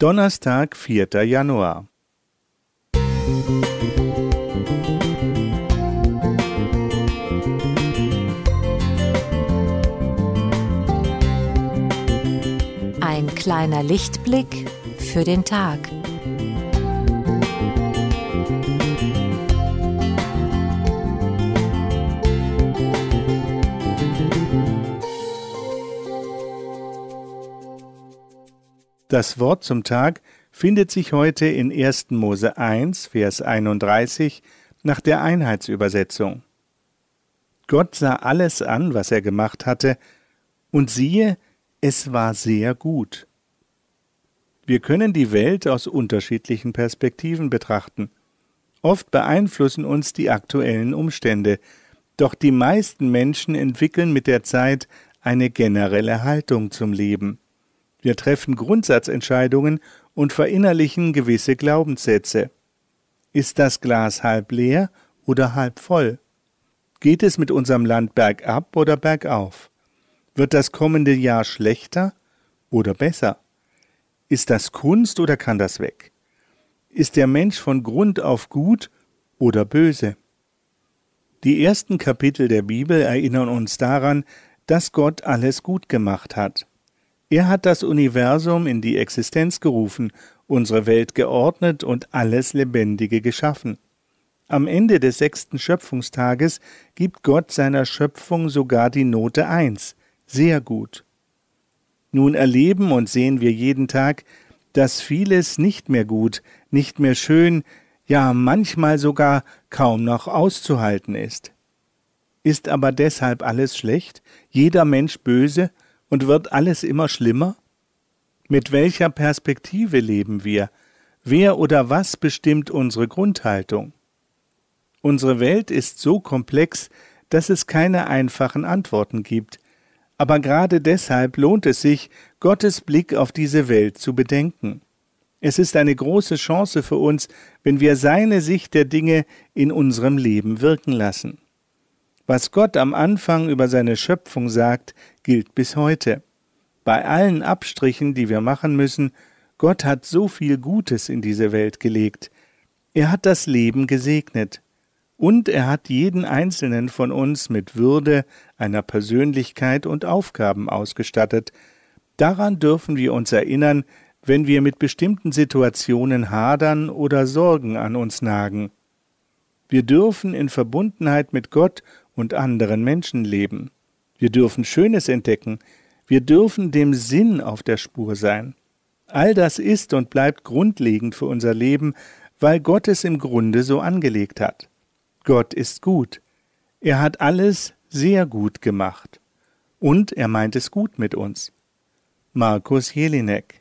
Donnerstag, 4. Januar. Ein kleiner Lichtblick für den Tag. Das Wort zum Tag findet sich heute in 1. Mose 1, Vers 31 nach der Einheitsübersetzung. Gott sah alles an, was er gemacht hatte, und siehe, es war sehr gut. Wir können die Welt aus unterschiedlichen Perspektiven betrachten. Oft beeinflussen uns die aktuellen Umstände, doch die meisten Menschen entwickeln mit der Zeit eine generelle Haltung zum Leben. Wir treffen Grundsatzentscheidungen und verinnerlichen gewisse Glaubenssätze. Ist das Glas halb leer oder halb voll? Geht es mit unserem Land bergab oder bergauf? Wird das kommende Jahr schlechter oder besser? Ist das Kunst oder kann das weg? Ist der Mensch von Grund auf gut oder böse? Die ersten Kapitel der Bibel erinnern uns daran, dass Gott alles gut gemacht hat. Er hat das Universum in die Existenz gerufen, unsere Welt geordnet und alles Lebendige geschaffen. Am Ende des sechsten Schöpfungstages gibt Gott seiner Schöpfung sogar die Note eins, sehr gut. Nun erleben und sehen wir jeden Tag, dass vieles nicht mehr gut, nicht mehr schön, ja manchmal sogar kaum noch auszuhalten ist. Ist aber deshalb alles schlecht, jeder Mensch böse und wird alles immer schlimmer? Mit welcher Perspektive leben wir? Wer oder was bestimmt unsere Grundhaltung? Unsere Welt ist so komplex, dass es keine einfachen Antworten gibt, aber gerade deshalb lohnt es sich, Gottes Blick auf diese Welt zu bedenken. Es ist eine große Chance für uns, wenn wir seine Sicht der Dinge in unserem Leben wirken lassen. Was Gott am Anfang über seine Schöpfung sagt, gilt bis heute. Bei allen Abstrichen, die wir machen müssen, Gott hat so viel Gutes in diese Welt gelegt. Er hat das Leben gesegnet. Und er hat jeden einzelnen von uns mit Würde, einer Persönlichkeit und Aufgaben ausgestattet. Daran dürfen wir uns erinnern, wenn wir mit bestimmten Situationen hadern oder Sorgen an uns nagen. Wir dürfen in Verbundenheit mit Gott und anderen Menschen leben. Wir dürfen Schönes entdecken, wir dürfen dem Sinn auf der Spur sein. All das ist und bleibt grundlegend für unser Leben, weil Gott es im Grunde so angelegt hat. Gott ist gut. Er hat alles sehr gut gemacht. Und er meint es gut mit uns. Markus Jelinek